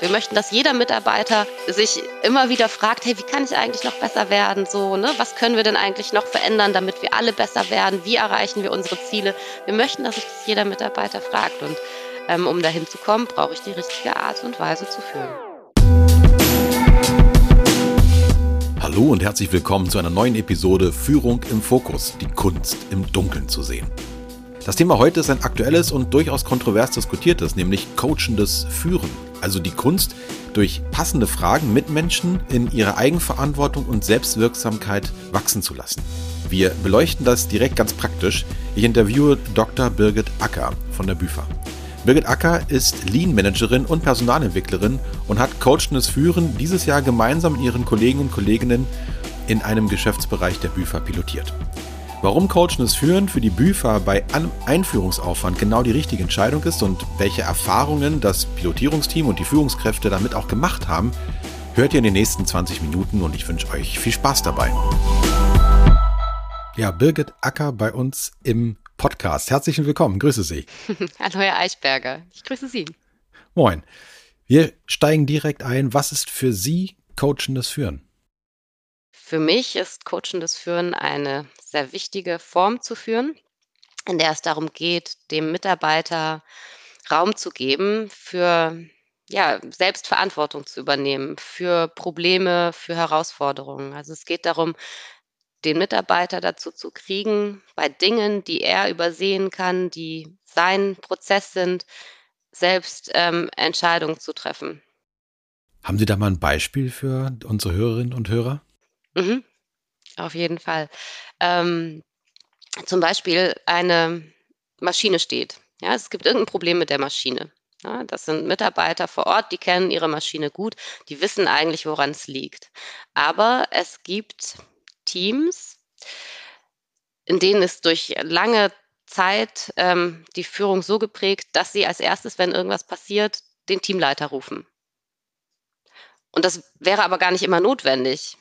Wir möchten, dass jeder Mitarbeiter sich immer wieder fragt, hey, wie kann ich eigentlich noch besser werden? So, ne? Was können wir denn eigentlich noch verändern, damit wir alle besser werden? Wie erreichen wir unsere Ziele? Wir möchten, dass sich das jeder Mitarbeiter fragt. Und ähm, um dahin zu kommen, brauche ich die richtige Art und Weise zu führen. Hallo und herzlich willkommen zu einer neuen Episode Führung im Fokus, die Kunst im Dunkeln zu sehen. Das Thema heute ist ein aktuelles und durchaus kontrovers diskutiertes, nämlich coachendes Führen. Also die Kunst, durch passende Fragen Mitmenschen in ihrer Eigenverantwortung und Selbstwirksamkeit wachsen zu lassen. Wir beleuchten das direkt ganz praktisch. Ich interviewe Dr. Birgit Acker von der Büfa. Birgit Acker ist Lean Managerin und Personalentwicklerin und hat coachendes Führen dieses Jahr gemeinsam mit ihren Kollegen und Kolleginnen in einem Geschäftsbereich der Büfa pilotiert. Warum coachendes Führen für die BÜFA bei Einführungsaufwand genau die richtige Entscheidung ist und welche Erfahrungen das Pilotierungsteam und die Führungskräfte damit auch gemacht haben, hört ihr in den nächsten 20 Minuten und ich wünsche euch viel Spaß dabei. Ja, Birgit Acker bei uns im Podcast. Herzlich willkommen, grüße Sie. Hallo Herr Eichberger, ich grüße Sie. Moin. Wir steigen direkt ein. Was ist für Sie coachendes Führen? Für mich ist coachendes Führen eine sehr wichtige Form zu führen, in der es darum geht, dem Mitarbeiter Raum zu geben, für ja, Selbstverantwortung zu übernehmen, für Probleme, für Herausforderungen. Also es geht darum, den Mitarbeiter dazu zu kriegen, bei Dingen, die er übersehen kann, die sein Prozess sind, selbst ähm, Entscheidungen zu treffen. Haben Sie da mal ein Beispiel für unsere Hörerinnen und Hörer? Mhm. Auf jeden Fall. Ähm, zum Beispiel eine Maschine steht. Ja, es gibt irgendein Problem mit der Maschine. Ja, das sind Mitarbeiter vor Ort, die kennen ihre Maschine gut, die wissen eigentlich, woran es liegt. Aber es gibt Teams, in denen ist durch lange Zeit ähm, die Führung so geprägt, dass sie als erstes, wenn irgendwas passiert, den Teamleiter rufen. Und das wäre aber gar nicht immer notwendig.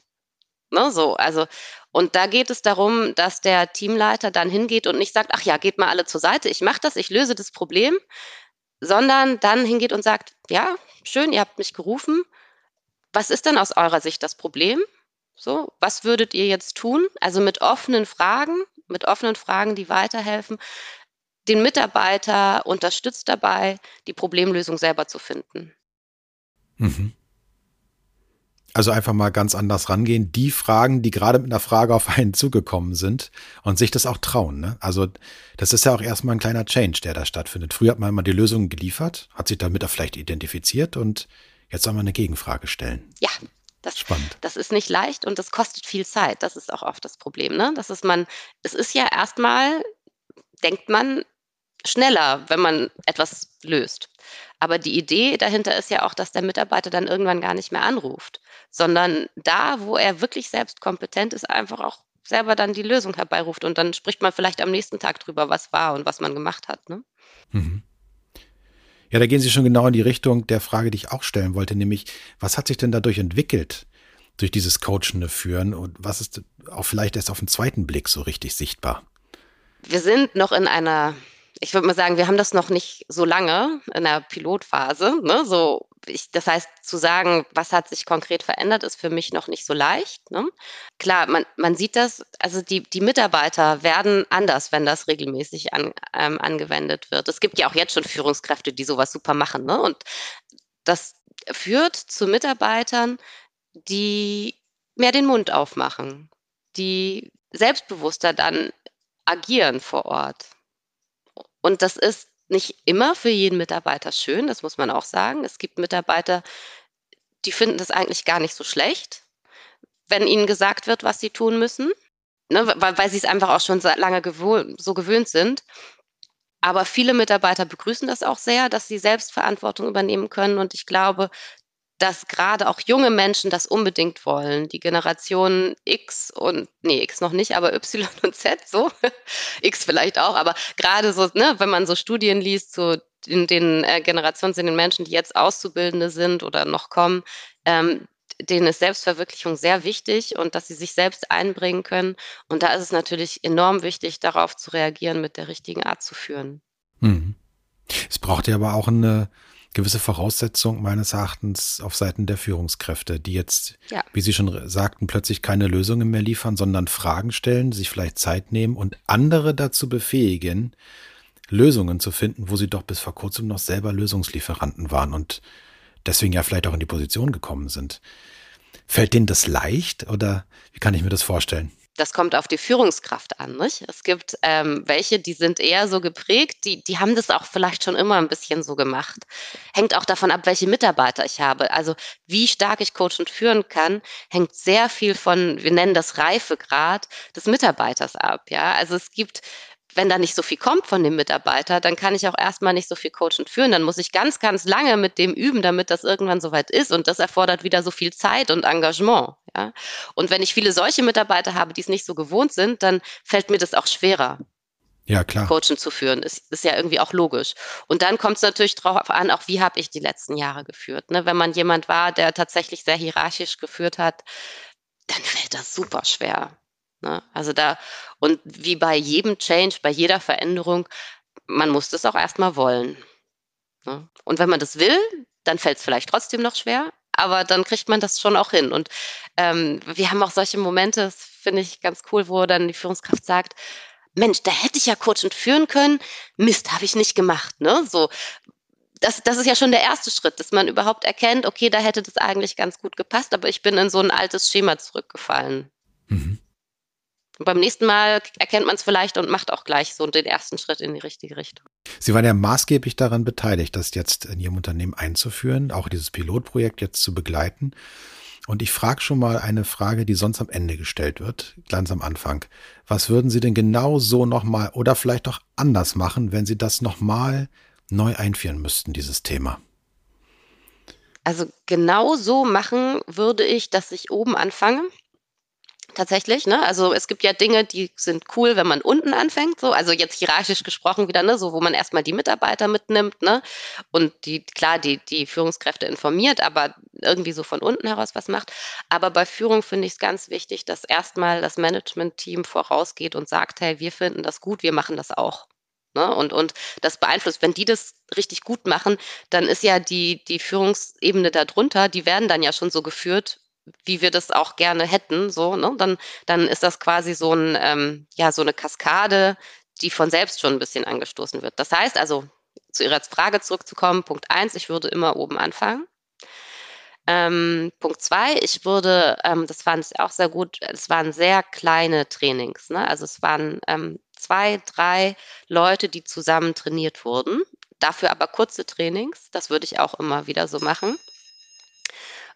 Ne, so, also, und da geht es darum, dass der Teamleiter dann hingeht und nicht sagt, ach ja, geht mal alle zur Seite, ich mache das, ich löse das Problem, sondern dann hingeht und sagt, ja, schön, ihr habt mich gerufen. Was ist denn aus eurer Sicht das Problem? So, was würdet ihr jetzt tun? Also mit offenen Fragen, mit offenen Fragen, die weiterhelfen, den Mitarbeiter unterstützt dabei, die Problemlösung selber zu finden. Mhm. Also einfach mal ganz anders rangehen. Die Fragen, die gerade mit einer Frage auf einen zugekommen sind und sich das auch trauen. Ne? Also das ist ja auch erstmal ein kleiner Change, der da stattfindet. Früher hat man mal die Lösung geliefert, hat sich damit auch vielleicht identifiziert und jetzt soll man eine Gegenfrage stellen. Ja, das, Spannend. das ist nicht leicht und das kostet viel Zeit. Das ist auch oft das Problem. Ne? Das ist man, es ist ja erstmal, denkt man, schneller, wenn man etwas löst. Aber die Idee dahinter ist ja auch, dass der Mitarbeiter dann irgendwann gar nicht mehr anruft, sondern da, wo er wirklich selbst kompetent ist, einfach auch selber dann die Lösung herbeiruft und dann spricht man vielleicht am nächsten Tag drüber, was war und was man gemacht hat. Ne? Mhm. Ja, da gehen Sie schon genau in die Richtung der Frage, die ich auch stellen wollte, nämlich, was hat sich denn dadurch entwickelt, durch dieses coachende Führen und was ist auch vielleicht erst auf den zweiten Blick so richtig sichtbar? Wir sind noch in einer ich würde mal sagen, wir haben das noch nicht so lange in der Pilotphase. Ne? So, ich, das heißt, zu sagen, was hat sich konkret verändert, ist für mich noch nicht so leicht. Ne? Klar, man, man sieht das, also die, die Mitarbeiter werden anders, wenn das regelmäßig an, ähm, angewendet wird. Es gibt ja auch jetzt schon Führungskräfte, die sowas super machen. Ne? Und das führt zu Mitarbeitern, die mehr den Mund aufmachen, die selbstbewusster dann agieren vor Ort. Und das ist nicht immer für jeden Mitarbeiter schön, das muss man auch sagen. Es gibt Mitarbeiter, die finden das eigentlich gar nicht so schlecht, wenn ihnen gesagt wird, was sie tun müssen, ne, weil, weil sie es einfach auch schon lange gewohnt, so gewöhnt sind. Aber viele Mitarbeiter begrüßen das auch sehr, dass sie Selbstverantwortung übernehmen können. Und ich glaube, dass gerade auch junge Menschen das unbedingt wollen. Die Generation X und, nee, X noch nicht, aber Y und Z, so. X vielleicht auch, aber gerade so, ne, wenn man so Studien liest, so in den äh, Generationen sind den Menschen, die jetzt Auszubildende sind oder noch kommen, ähm, denen ist Selbstverwirklichung sehr wichtig und dass sie sich selbst einbringen können. Und da ist es natürlich enorm wichtig, darauf zu reagieren, mit der richtigen Art zu führen. Hm. Es braucht ja aber auch eine, gewisse Voraussetzung meines Erachtens auf Seiten der Führungskräfte, die jetzt, ja. wie Sie schon sagten, plötzlich keine Lösungen mehr liefern, sondern Fragen stellen, sich vielleicht Zeit nehmen und andere dazu befähigen, Lösungen zu finden, wo sie doch bis vor kurzem noch selber Lösungslieferanten waren und deswegen ja vielleicht auch in die Position gekommen sind. Fällt denen das leicht oder wie kann ich mir das vorstellen? Das kommt auf die Führungskraft an. Nicht? Es gibt ähm, welche, die sind eher so geprägt, die, die haben das auch vielleicht schon immer ein bisschen so gemacht. Hängt auch davon ab, welche Mitarbeiter ich habe. Also wie stark ich coachen und führen kann, hängt sehr viel von, wir nennen das Reifegrad des Mitarbeiters ab. Ja, also es gibt wenn da nicht so viel kommt von dem Mitarbeiter, dann kann ich auch erstmal nicht so viel coachen und führen. Dann muss ich ganz, ganz lange mit dem üben, damit das irgendwann soweit ist. Und das erfordert wieder so viel Zeit und Engagement. Ja? Und wenn ich viele solche Mitarbeiter habe, die es nicht so gewohnt sind, dann fällt mir das auch schwerer. Ja, klar. Coachen zu führen, ist, ist ja irgendwie auch logisch. Und dann kommt es natürlich darauf an, auch wie habe ich die letzten Jahre geführt. Ne? Wenn man jemand war, der tatsächlich sehr hierarchisch geführt hat, dann fällt das super schwer. Ne? Also da, und wie bei jedem Change, bei jeder Veränderung, man muss das auch erstmal wollen. Ne? Und wenn man das will, dann fällt es vielleicht trotzdem noch schwer, aber dann kriegt man das schon auch hin. Und ähm, wir haben auch solche Momente, das finde ich ganz cool, wo dann die Führungskraft sagt, Mensch, da hätte ich ja coachend führen können. Mist, habe ich nicht gemacht. Ne? So, das, das ist ja schon der erste Schritt, dass man überhaupt erkennt, okay, da hätte das eigentlich ganz gut gepasst, aber ich bin in so ein altes Schema zurückgefallen. Mhm. Und beim nächsten Mal erkennt man es vielleicht und macht auch gleich so den ersten Schritt in die richtige Richtung. Sie waren ja maßgeblich daran beteiligt, das jetzt in Ihrem Unternehmen einzuführen, auch dieses Pilotprojekt jetzt zu begleiten. Und ich frage schon mal eine Frage, die sonst am Ende gestellt wird, ganz am Anfang. Was würden Sie denn genau so nochmal oder vielleicht auch anders machen, wenn Sie das nochmal neu einführen müssten, dieses Thema? Also genau so machen würde ich, dass ich oben anfange tatsächlich. Ne? Also es gibt ja Dinge, die sind cool, wenn man unten anfängt. So, also jetzt hierarchisch gesprochen wieder, ne, so wo man erstmal die Mitarbeiter mitnimmt, ne? Und die, klar, die, die Führungskräfte informiert, aber irgendwie so von unten heraus was macht. Aber bei Führung finde ich es ganz wichtig, dass erstmal das Management-Team vorausgeht und sagt, hey, wir finden das gut, wir machen das auch. Ne? Und, und das beeinflusst, wenn die das richtig gut machen, dann ist ja die, die Führungsebene darunter, die werden dann ja schon so geführt, wie wir das auch gerne hätten, so, ne? dann, dann ist das quasi so ein, ähm, ja, so eine Kaskade, die von selbst schon ein bisschen angestoßen wird. Das heißt also, zu Ihrer Frage zurückzukommen, Punkt eins, ich würde immer oben anfangen. Ähm, Punkt zwei, ich würde, ähm, das fand ich auch sehr gut, es waren sehr kleine Trainings. Ne? Also es waren ähm, zwei, drei Leute, die zusammen trainiert wurden. Dafür aber kurze Trainings. Das würde ich auch immer wieder so machen.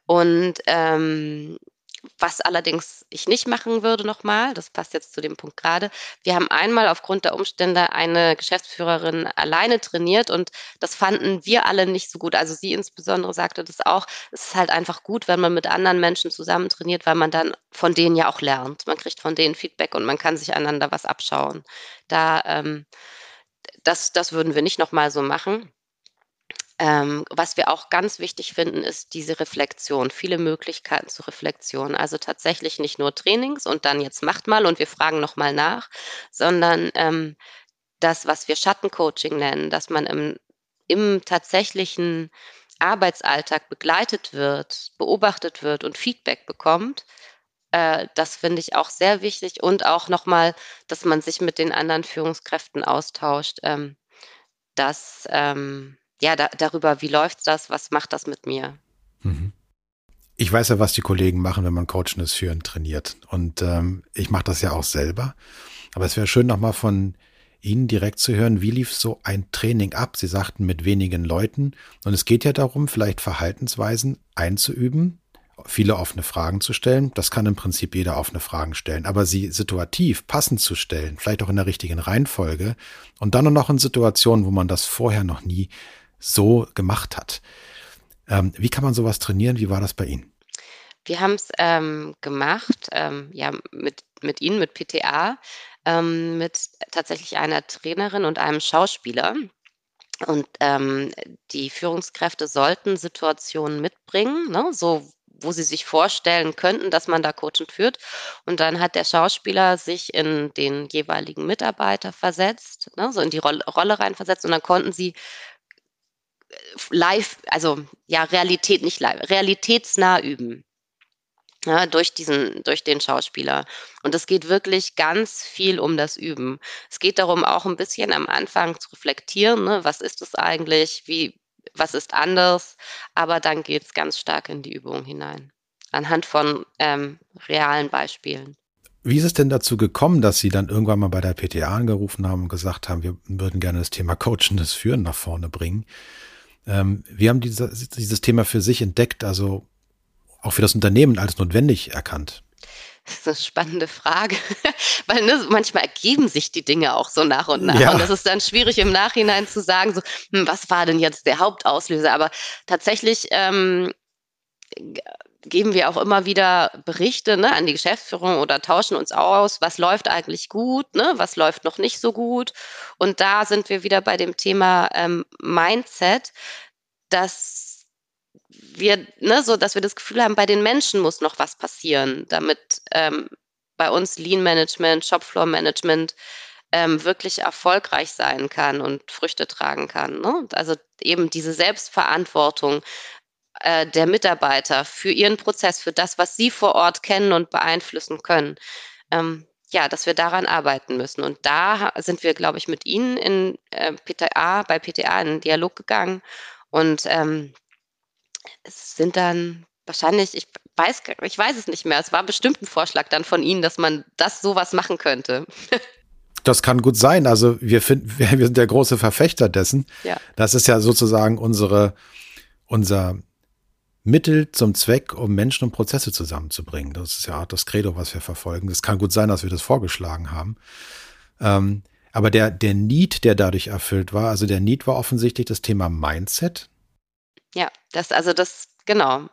Und ähm, was allerdings ich nicht machen würde nochmal, das passt jetzt zu dem Punkt gerade, wir haben einmal aufgrund der Umstände eine Geschäftsführerin alleine trainiert und das fanden wir alle nicht so gut. Also sie insbesondere sagte das auch, es ist halt einfach gut, wenn man mit anderen Menschen zusammen trainiert, weil man dann von denen ja auch lernt. Man kriegt von denen Feedback und man kann sich einander was abschauen. Da, ähm, das, das würden wir nicht nochmal so machen. Ähm, was wir auch ganz wichtig finden, ist diese Reflexion, viele Möglichkeiten zur Reflexion. Also tatsächlich nicht nur Trainings und dann jetzt macht mal und wir fragen nochmal nach, sondern ähm, das, was wir Schattencoaching nennen, dass man im, im tatsächlichen Arbeitsalltag begleitet wird, beobachtet wird und Feedback bekommt, äh, das finde ich auch sehr wichtig und auch nochmal, dass man sich mit den anderen Führungskräften austauscht. Ähm, dass ähm, ja, da, darüber, wie läuft das, was macht das mit mir? Mhm. Ich weiß ja, was die Kollegen machen, wenn man Coachness führen trainiert. Und ähm, ich mache das ja auch selber. Aber es wäre schön, nochmal von Ihnen direkt zu hören, wie lief so ein Training ab? Sie sagten mit wenigen Leuten. Und es geht ja darum, vielleicht Verhaltensweisen einzuüben, viele offene Fragen zu stellen. Das kann im Prinzip jeder offene Fragen stellen. Aber sie situativ passend zu stellen, vielleicht auch in der richtigen Reihenfolge und dann noch in Situationen, wo man das vorher noch nie so gemacht hat. Ähm, wie kann man sowas trainieren? Wie war das bei Ihnen? Wir haben es ähm, gemacht, ähm, ja, mit, mit Ihnen, mit PTA, ähm, mit tatsächlich einer Trainerin und einem Schauspieler. Und ähm, die Führungskräfte sollten Situationen mitbringen, ne, so wo sie sich vorstellen könnten, dass man da coachend führt. Und dann hat der Schauspieler sich in den jeweiligen Mitarbeiter versetzt, ne, so in die Rolle, Rolle reinversetzt. Und dann konnten sie live, also ja, Realität nicht live, realitätsnah üben. Ja, durch diesen, durch den Schauspieler. Und es geht wirklich ganz viel um das Üben. Es geht darum, auch ein bisschen am Anfang zu reflektieren, ne? was ist es eigentlich, wie, was ist anders, aber dann geht es ganz stark in die Übung hinein, anhand von ähm, realen Beispielen. Wie ist es denn dazu gekommen, dass Sie dann irgendwann mal bei der PTA angerufen haben und gesagt haben, wir würden gerne das Thema Coachendes Führen nach vorne bringen? Ähm, wir haben dieses, dieses Thema für sich entdeckt, also auch für das Unternehmen als notwendig erkannt? Das ist eine spannende Frage, weil ne, manchmal ergeben sich die Dinge auch so nach und nach. Ja. Und das ist dann schwierig im Nachhinein zu sagen, so, hm, was war denn jetzt der Hauptauslöser? Aber tatsächlich ähm, geben wir auch immer wieder Berichte ne, an die Geschäftsführung oder tauschen uns aus, was läuft eigentlich gut, ne, was läuft noch nicht so gut. Und da sind wir wieder bei dem Thema ähm, Mindset, dass wir, ne, so dass wir das Gefühl haben, bei den Menschen muss noch was passieren, damit ähm, bei uns Lean Management, Shopfloor Management ähm, wirklich erfolgreich sein kann und Früchte tragen kann. Ne? Also eben diese Selbstverantwortung äh, der Mitarbeiter für ihren Prozess, für das, was sie vor Ort kennen und beeinflussen können. Ähm, ja, dass wir daran arbeiten müssen. Und da sind wir, glaube ich, mit Ihnen in äh, PTA, bei PTA in den Dialog gegangen und ähm, es sind dann wahrscheinlich, ich weiß, ich weiß es nicht mehr. Es war bestimmt ein Vorschlag dann von Ihnen, dass man das sowas machen könnte. Das kann gut sein. Also wir finden, wir, wir sind der große Verfechter dessen. Ja. Das ist ja sozusagen unsere, unser Mittel zum Zweck, um Menschen und Prozesse zusammenzubringen. Das ist ja das Credo, was wir verfolgen. Es kann gut sein, dass wir das vorgeschlagen haben. Ähm, aber der, der Need, der dadurch erfüllt war, also der Need war offensichtlich das Thema Mindset. Ja, das, also das, genau.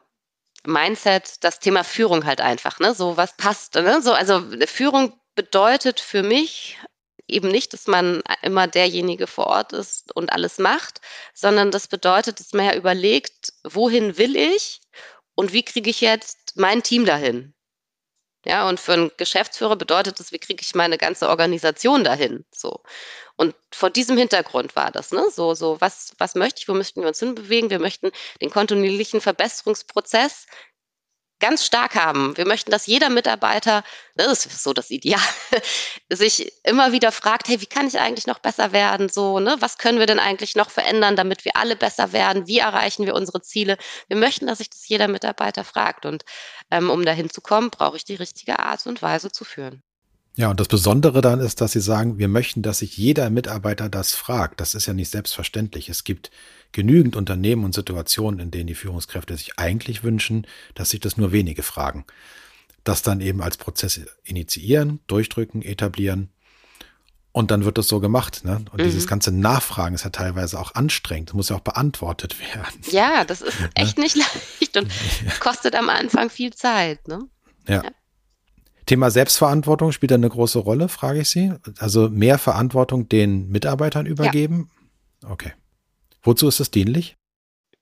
Mindset, das Thema Führung halt einfach, ne? So was passt, ne? So, also Führung bedeutet für mich eben nicht, dass man immer derjenige vor Ort ist und alles macht, sondern das bedeutet, dass man ja überlegt, wohin will ich und wie kriege ich jetzt mein Team dahin? Ja, und für einen Geschäftsführer bedeutet das, wie kriege ich meine ganze Organisation dahin? So. Und vor diesem Hintergrund war das, ne? So, so, was, was möchte ich, wo möchten wir uns hinbewegen? Wir möchten den kontinuierlichen Verbesserungsprozess ganz stark haben. Wir möchten, dass jeder Mitarbeiter, das ist so das Ideal, sich immer wieder fragt, hey, wie kann ich eigentlich noch besser werden? So, ne, was können wir denn eigentlich noch verändern, damit wir alle besser werden? Wie erreichen wir unsere Ziele? Wir möchten, dass sich das jeder Mitarbeiter fragt. Und ähm, um dahin zu kommen, brauche ich die richtige Art und Weise zu führen. Ja, und das Besondere dann ist, dass Sie sagen, wir möchten, dass sich jeder Mitarbeiter das fragt. Das ist ja nicht selbstverständlich. Es gibt genügend Unternehmen und Situationen, in denen die Führungskräfte sich eigentlich wünschen, dass sich das nur wenige fragen. Das dann eben als Prozess initiieren, durchdrücken, etablieren. Und dann wird das so gemacht. Ne? Und mhm. dieses ganze Nachfragen ist ja teilweise auch anstrengend. Das muss ja auch beantwortet werden. Ja, das ist echt nicht leicht und kostet am Anfang viel Zeit. Ne? ja. ja. Thema Selbstverantwortung spielt da eine große Rolle, frage ich Sie. Also mehr Verantwortung den Mitarbeitern übergeben? Ja. Okay. Wozu ist das dienlich?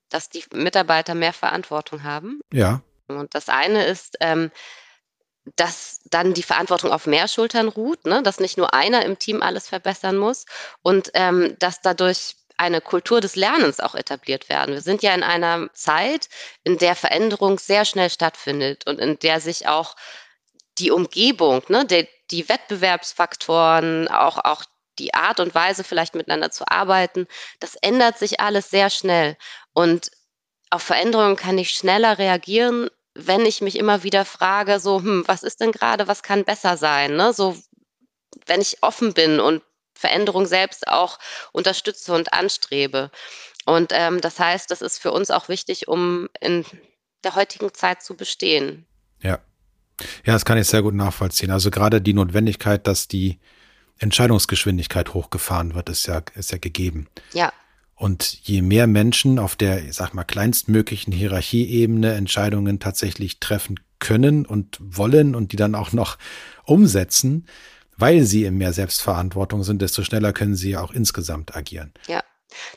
Dass die Mitarbeiter mehr Verantwortung haben. Ja. Und das eine ist, ähm, dass dann die Verantwortung auf mehr Schultern ruht, ne? dass nicht nur einer im Team alles verbessern muss und ähm, dass dadurch eine Kultur des Lernens auch etabliert werden. Wir sind ja in einer Zeit, in der Veränderung sehr schnell stattfindet und in der sich auch die Umgebung, ne, die, die Wettbewerbsfaktoren, auch, auch die Art und Weise, vielleicht miteinander zu arbeiten, das ändert sich alles sehr schnell. Und auf Veränderungen kann ich schneller reagieren, wenn ich mich immer wieder frage, so, hm, was ist denn gerade, was kann besser sein? Ne? So, wenn ich offen bin und Veränderung selbst auch unterstütze und anstrebe. Und ähm, das heißt, das ist für uns auch wichtig, um in der heutigen Zeit zu bestehen. Ja. Ja, das kann ich sehr gut nachvollziehen. Also gerade die Notwendigkeit, dass die Entscheidungsgeschwindigkeit hochgefahren wird, ist ja, ist ja gegeben. Ja. Und je mehr Menschen auf der, ich sag mal, kleinstmöglichen Hierarchieebene Entscheidungen tatsächlich treffen können und wollen und die dann auch noch umsetzen, weil sie in mehr Selbstverantwortung sind, desto schneller können sie auch insgesamt agieren. Ja.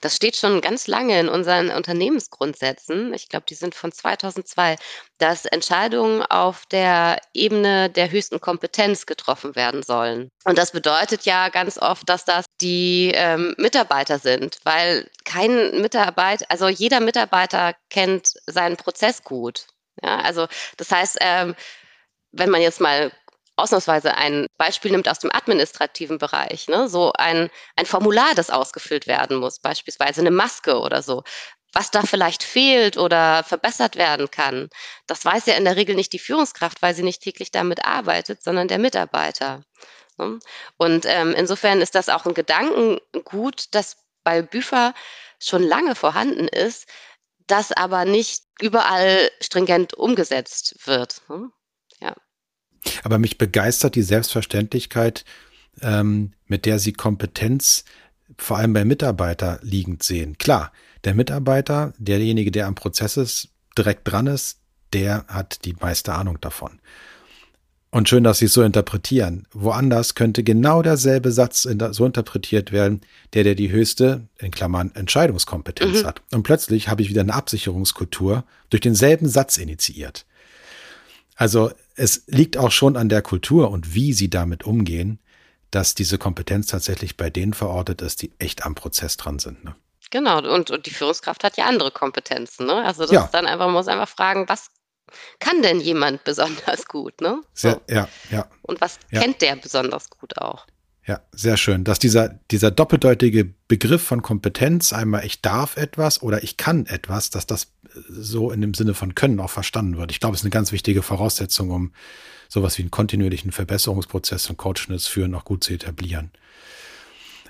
Das steht schon ganz lange in unseren Unternehmensgrundsätzen. Ich glaube, die sind von 2002, dass Entscheidungen auf der Ebene der höchsten Kompetenz getroffen werden sollen. Und das bedeutet ja ganz oft, dass das die ähm, Mitarbeiter sind, weil kein Mitarbeiter, also jeder Mitarbeiter kennt seinen Prozess gut. Ja, also das heißt, ähm, wenn man jetzt mal ausnahmsweise ein Beispiel nimmt aus dem administrativen Bereich, ne? so ein, ein Formular, das ausgefüllt werden muss, beispielsweise eine Maske oder so, was da vielleicht fehlt oder verbessert werden kann, das weiß ja in der Regel nicht die Führungskraft, weil sie nicht täglich damit arbeitet, sondern der Mitarbeiter. Ne? Und ähm, insofern ist das auch ein Gedankengut, das bei Büfer schon lange vorhanden ist, das aber nicht überall stringent umgesetzt wird. Ne? Aber mich begeistert die Selbstverständlichkeit, ähm, mit der Sie Kompetenz vor allem bei Mitarbeiter liegend sehen. Klar, der Mitarbeiter, derjenige, der am Prozess ist, direkt dran ist, der hat die meiste Ahnung davon. Und schön, dass Sie es so interpretieren. Woanders könnte genau derselbe Satz so interpretiert werden, der, der die höchste, in Klammern, Entscheidungskompetenz mhm. hat. Und plötzlich habe ich wieder eine Absicherungskultur durch denselben Satz initiiert. Also es liegt auch schon an der Kultur und wie sie damit umgehen, dass diese Kompetenz tatsächlich bei denen verortet ist, die echt am Prozess dran sind. Ne? Genau, und, und die Führungskraft hat ja andere Kompetenzen. Ne? Also das ja. ist dann einfach, man muss einfach fragen, was kann denn jemand besonders gut? Ne? So. Sehr, ja, ja. Und was ja. kennt der besonders gut auch? Ja, sehr schön. Dass dieser, dieser doppeldeutige Begriff von Kompetenz, einmal ich darf etwas oder ich kann etwas, dass das so in dem Sinne von Können auch verstanden wird. Ich glaube, es ist eine ganz wichtige Voraussetzung, um sowas wie einen kontinuierlichen Verbesserungsprozess und Coachness führen auch gut zu etablieren.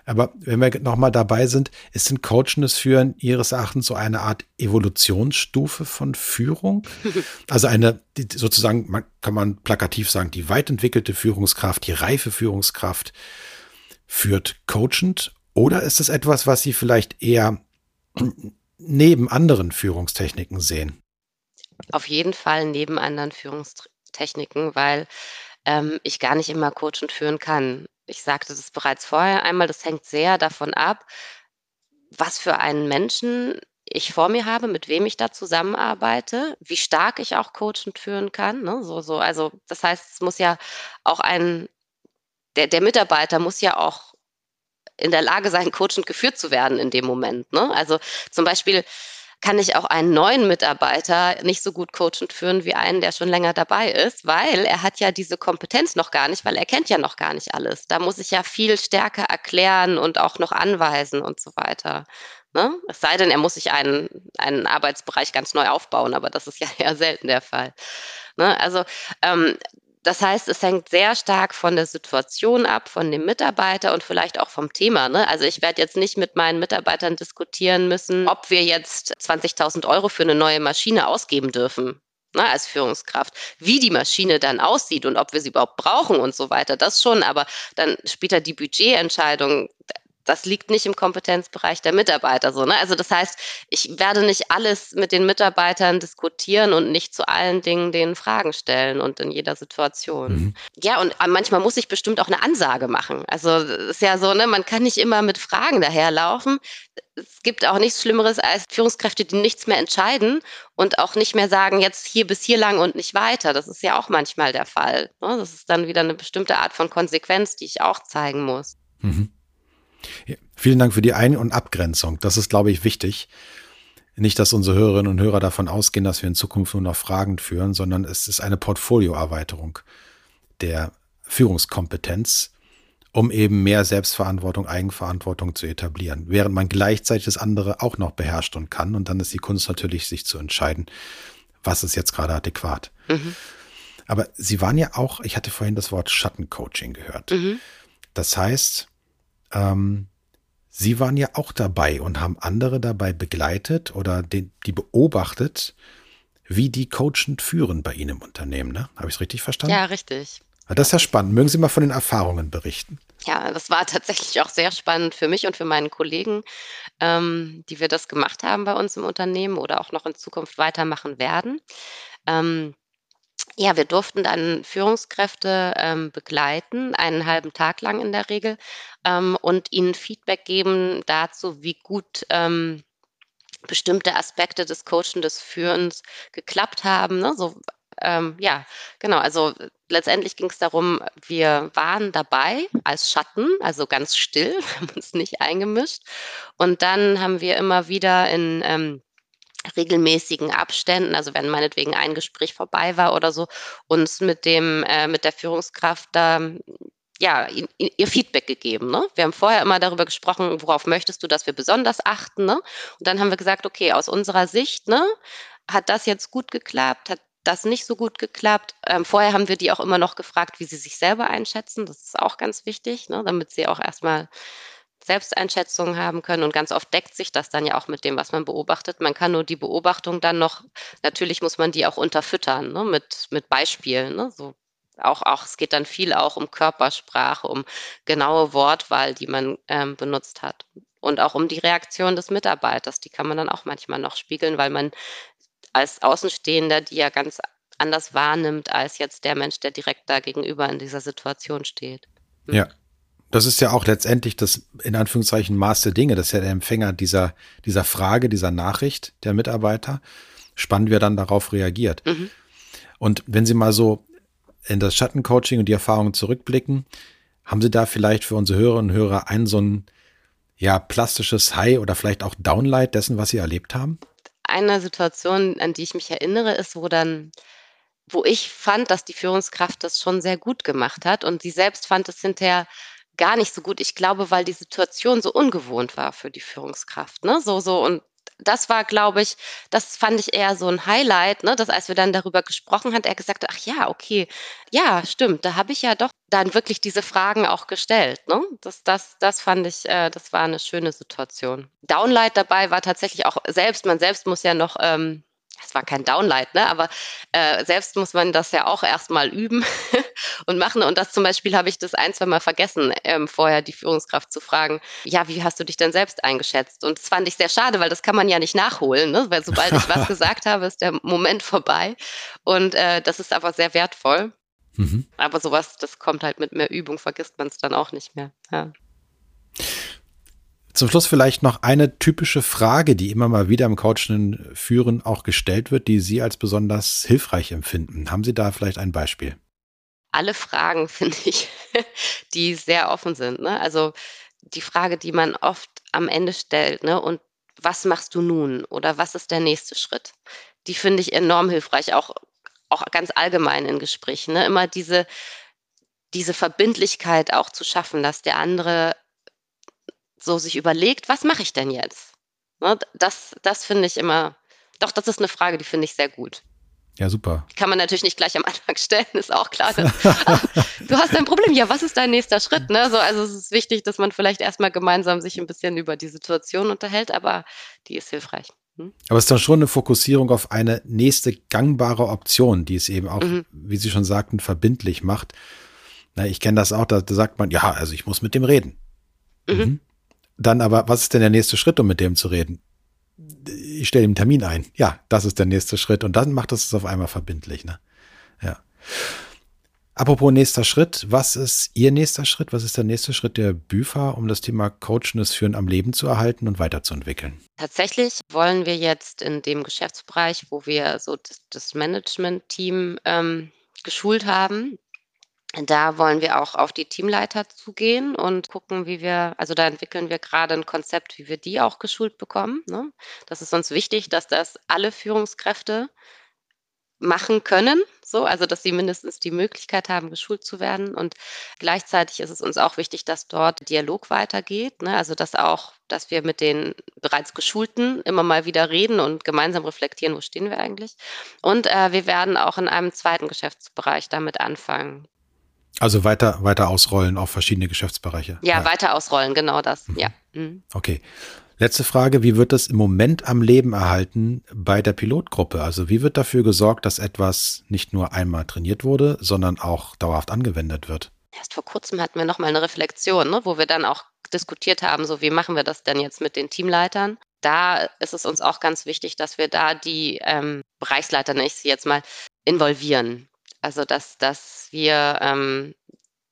Aber wenn wir nochmal dabei sind, ist ein Coachness führen Ihres Erachtens so eine Art Evolutionsstufe von Führung? Also eine, sozusagen, man, kann man plakativ sagen, die weit entwickelte Führungskraft, die reife Führungskraft führt coachend? Oder ist es etwas, was Sie vielleicht eher neben anderen Führungstechniken sehen? Auf jeden Fall neben anderen Führungstechniken, weil ähm, ich gar nicht immer coachen führen kann. Ich sagte das bereits vorher einmal, das hängt sehr davon ab, was für einen Menschen ich vor mir habe, mit wem ich da zusammenarbeite, wie stark ich auch coachend führen kann. Ne? So, so, also das heißt, es muss ja auch ein, der, der Mitarbeiter muss ja auch in der Lage sein, coachend geführt zu werden in dem Moment. Ne? Also zum Beispiel kann ich auch einen neuen Mitarbeiter nicht so gut coachend führen wie einen, der schon länger dabei ist, weil er hat ja diese Kompetenz noch gar nicht, weil er kennt ja noch gar nicht alles. Da muss ich ja viel stärker erklären und auch noch anweisen und so weiter. Ne? Es sei denn, er muss sich einen, einen Arbeitsbereich ganz neu aufbauen, aber das ist ja eher selten der Fall. Ne? Also ähm, das heißt, es hängt sehr stark von der Situation ab, von dem Mitarbeiter und vielleicht auch vom Thema. Ne? Also ich werde jetzt nicht mit meinen Mitarbeitern diskutieren müssen, ob wir jetzt 20.000 Euro für eine neue Maschine ausgeben dürfen. Ne, als Führungskraft. Wie die Maschine dann aussieht und ob wir sie überhaupt brauchen und so weiter, das schon, aber dann später die Budgetentscheidung, das liegt nicht im Kompetenzbereich der Mitarbeiter so. Ne? Also das heißt, ich werde nicht alles mit den Mitarbeitern diskutieren und nicht zu allen Dingen denen Fragen stellen und in jeder Situation. Mhm. Ja, und manchmal muss ich bestimmt auch eine Ansage machen. Also es ist ja so, ne, man kann nicht immer mit Fragen daherlaufen. Es gibt auch nichts Schlimmeres als Führungskräfte, die nichts mehr entscheiden und auch nicht mehr sagen, jetzt hier bis hier lang und nicht weiter. Das ist ja auch manchmal der Fall. Ne? Das ist dann wieder eine bestimmte Art von Konsequenz, die ich auch zeigen muss. Mhm. Ja, vielen Dank für die Ein- und Abgrenzung. Das ist, glaube ich, wichtig. Nicht, dass unsere Hörerinnen und Hörer davon ausgehen, dass wir in Zukunft nur noch Fragen führen, sondern es ist eine Portfolioerweiterung der Führungskompetenz, um eben mehr Selbstverantwortung, Eigenverantwortung zu etablieren, während man gleichzeitig das andere auch noch beherrscht und kann. Und dann ist die Kunst natürlich, sich zu entscheiden, was ist jetzt gerade adäquat. Mhm. Aber Sie waren ja auch, ich hatte vorhin das Wort Schattencoaching gehört. Mhm. Das heißt, ähm, Sie waren ja auch dabei und haben andere dabei begleitet oder den, die beobachtet, wie die coachend führen bei Ihnen im Unternehmen. Ne? Habe ich es richtig verstanden? Ja, richtig. Das ist ja spannend. Mögen Sie mal von den Erfahrungen berichten? Ja, das war tatsächlich auch sehr spannend für mich und für meinen Kollegen, ähm, die wir das gemacht haben bei uns im Unternehmen oder auch noch in Zukunft weitermachen werden. Ähm, ja, wir durften dann Führungskräfte ähm, begleiten, einen halben Tag lang in der Regel, ähm, und ihnen Feedback geben dazu, wie gut ähm, bestimmte Aspekte des Coaching, des Führens geklappt haben. Ne? So, ähm, ja, genau. Also letztendlich ging es darum, wir waren dabei als Schatten, also ganz still, haben uns nicht eingemischt. Und dann haben wir immer wieder in ähm, regelmäßigen Abständen, also wenn meinetwegen ein Gespräch vorbei war oder so, uns mit dem, äh, mit der Führungskraft da ja, ihr Feedback gegeben. Ne? Wir haben vorher immer darüber gesprochen, worauf möchtest du, dass wir besonders achten. Ne? Und dann haben wir gesagt, okay, aus unserer Sicht ne, hat das jetzt gut geklappt, hat das nicht so gut geklappt. Ähm, vorher haben wir die auch immer noch gefragt, wie sie sich selber einschätzen. Das ist auch ganz wichtig, ne, damit sie auch erstmal Selbsteinschätzungen haben können. Und ganz oft deckt sich das dann ja auch mit dem, was man beobachtet. Man kann nur die Beobachtung dann noch, natürlich muss man die auch unterfüttern ne, mit, mit Beispielen. Ne, so auch, auch, es geht dann viel auch um Körpersprache, um genaue Wortwahl, die man ähm, benutzt hat. Und auch um die Reaktion des Mitarbeiters. Die kann man dann auch manchmal noch spiegeln, weil man als Außenstehender die ja ganz anders wahrnimmt als jetzt der Mensch, der direkt da gegenüber in dieser Situation steht. Hm. Ja. Das ist ja auch letztendlich das in Anführungszeichen Maß der Dinge. Das ist ja der Empfänger dieser, dieser Frage, dieser Nachricht der Mitarbeiter. Spannend, wer dann darauf reagiert. Mhm. Und wenn Sie mal so in das Schattencoaching und die Erfahrungen zurückblicken, haben Sie da vielleicht für unsere Hörerinnen und Hörer ein so ein ja, plastisches High oder vielleicht auch Downlight dessen, was Sie erlebt haben? Eine Situation, an die ich mich erinnere, ist, wo dann, wo ich fand, dass die Führungskraft das schon sehr gut gemacht hat und sie selbst fand es hinterher gar nicht so gut. Ich glaube, weil die Situation so ungewohnt war für die Führungskraft, ne? So, so und das war, glaube ich, das fand ich eher so ein Highlight, ne, dass als wir dann darüber gesprochen hat, er gesagt hat, ach ja, okay, ja, stimmt, da habe ich ja doch dann wirklich diese Fragen auch gestellt. Ne? Das, das, das fand ich, äh, das war eine schöne Situation. Downlight dabei war tatsächlich auch selbst, man selbst muss ja noch ähm, es war kein Downlight, ne? aber äh, selbst muss man das ja auch erstmal üben und machen. Und das zum Beispiel habe ich das ein, zwei Mal vergessen, ähm, vorher die Führungskraft zu fragen, ja, wie hast du dich denn selbst eingeschätzt? Und das fand ich sehr schade, weil das kann man ja nicht nachholen, ne? weil sobald ich was gesagt habe, ist der Moment vorbei. Und äh, das ist aber sehr wertvoll. Mhm. Aber sowas, das kommt halt mit mehr Übung, vergisst man es dann auch nicht mehr. Ja. Zum Schluss vielleicht noch eine typische Frage, die immer mal wieder im Coaching führen auch gestellt wird, die Sie als besonders hilfreich empfinden. Haben Sie da vielleicht ein Beispiel? Alle Fragen, finde ich, die sehr offen sind. Ne? Also die Frage, die man oft am Ende stellt, ne? und was machst du nun oder was ist der nächste Schritt? Die finde ich enorm hilfreich, auch, auch ganz allgemein in Gesprächen. Ne? Immer diese, diese Verbindlichkeit auch zu schaffen, dass der andere so sich überlegt, was mache ich denn jetzt? Ne, das das finde ich immer, doch, das ist eine Frage, die finde ich sehr gut. Ja, super. Kann man natürlich nicht gleich am Anfang stellen, ist auch klar. ach, du hast ein Problem, ja, was ist dein nächster Schritt? Ne? So, also es ist wichtig, dass man vielleicht erstmal gemeinsam sich ein bisschen über die Situation unterhält, aber die ist hilfreich. Hm? Aber es ist dann schon eine Fokussierung auf eine nächste gangbare Option, die es eben auch, mhm. wie Sie schon sagten, verbindlich macht. Na, ich kenne das auch, da, da, sagt man, ja, also ich muss mit dem reden. Mhm. Mhm. Dann aber, was ist denn der nächste Schritt, um mit dem zu reden? Ich stelle ihm einen Termin ein. Ja, das ist der nächste Schritt. Und dann macht es auf einmal verbindlich. Ne? Ja. Apropos nächster Schritt, was ist Ihr nächster Schritt? Was ist der nächste Schritt der BÜFA, um das Thema Coaching des Führen am Leben zu erhalten und weiterzuentwickeln? Tatsächlich wollen wir jetzt in dem Geschäftsbereich, wo wir so das, das Management-Team ähm, geschult haben, da wollen wir auch auf die Teamleiter zugehen und gucken, wie wir, also da entwickeln wir gerade ein Konzept, wie wir die auch geschult bekommen. Ne? Das ist uns wichtig, dass das alle Führungskräfte machen können, so, also dass sie mindestens die Möglichkeit haben, geschult zu werden. Und gleichzeitig ist es uns auch wichtig, dass dort Dialog weitergeht. Ne? Also dass auch, dass wir mit den bereits Geschulten immer mal wieder reden und gemeinsam reflektieren, wo stehen wir eigentlich. Und äh, wir werden auch in einem zweiten Geschäftsbereich damit anfangen. Also weiter, weiter ausrollen auf verschiedene Geschäftsbereiche. Ja, ja. weiter ausrollen, genau das. Mhm. Ja. Mhm. Okay. Letzte Frage, wie wird das im Moment am Leben erhalten bei der Pilotgruppe? Also wie wird dafür gesorgt, dass etwas nicht nur einmal trainiert wurde, sondern auch dauerhaft angewendet wird? Erst vor kurzem hatten wir nochmal eine Reflexion, ne, wo wir dann auch diskutiert haben, so wie machen wir das denn jetzt mit den Teamleitern? Da ist es uns auch ganz wichtig, dass wir da die ähm, Bereichsleiter, nenne ich sie jetzt mal, involvieren. Also dass, dass wir ähm,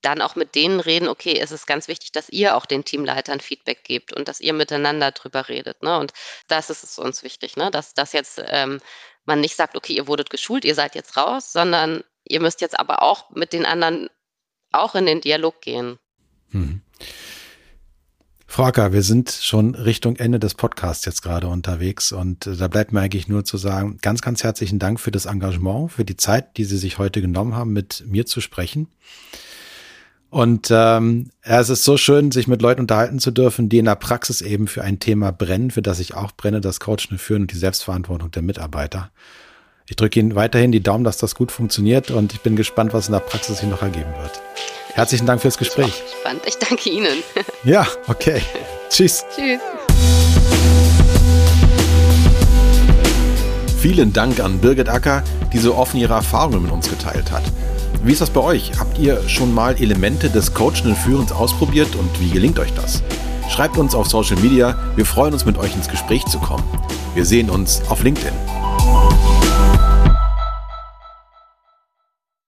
dann auch mit denen reden, okay, es ist ganz wichtig, dass ihr auch den Teamleitern Feedback gebt und dass ihr miteinander drüber redet. Ne? Und das ist es uns wichtig, ne? dass das jetzt ähm, man nicht sagt, okay, ihr wurdet geschult, ihr seid jetzt raus, sondern ihr müsst jetzt aber auch mit den anderen auch in den Dialog gehen. Hm. Frau Acker, wir sind schon Richtung Ende des Podcasts jetzt gerade unterwegs und äh, da bleibt mir eigentlich nur zu sagen, ganz, ganz herzlichen Dank für das Engagement, für die Zeit, die Sie sich heute genommen haben, mit mir zu sprechen. Und ähm, ja, es ist so schön, sich mit Leuten unterhalten zu dürfen, die in der Praxis eben für ein Thema brennen, für das ich auch brenne, das Coaching führen und die Selbstverantwortung der Mitarbeiter. Ich drücke Ihnen weiterhin die Daumen, dass das gut funktioniert und ich bin gespannt, was in der Praxis sich noch ergeben wird. Herzlichen Dank fürs Gespräch. Ich spannend. Ich danke Ihnen. Ja, okay. Tschüss. Tschüss. Vielen Dank an Birgit Acker, die so offen ihre Erfahrungen mit uns geteilt hat. Wie ist das bei euch? Habt ihr schon mal Elemente des coachenden Führens ausprobiert und wie gelingt euch das? Schreibt uns auf Social Media, wir freuen uns mit euch ins Gespräch zu kommen. Wir sehen uns auf LinkedIn.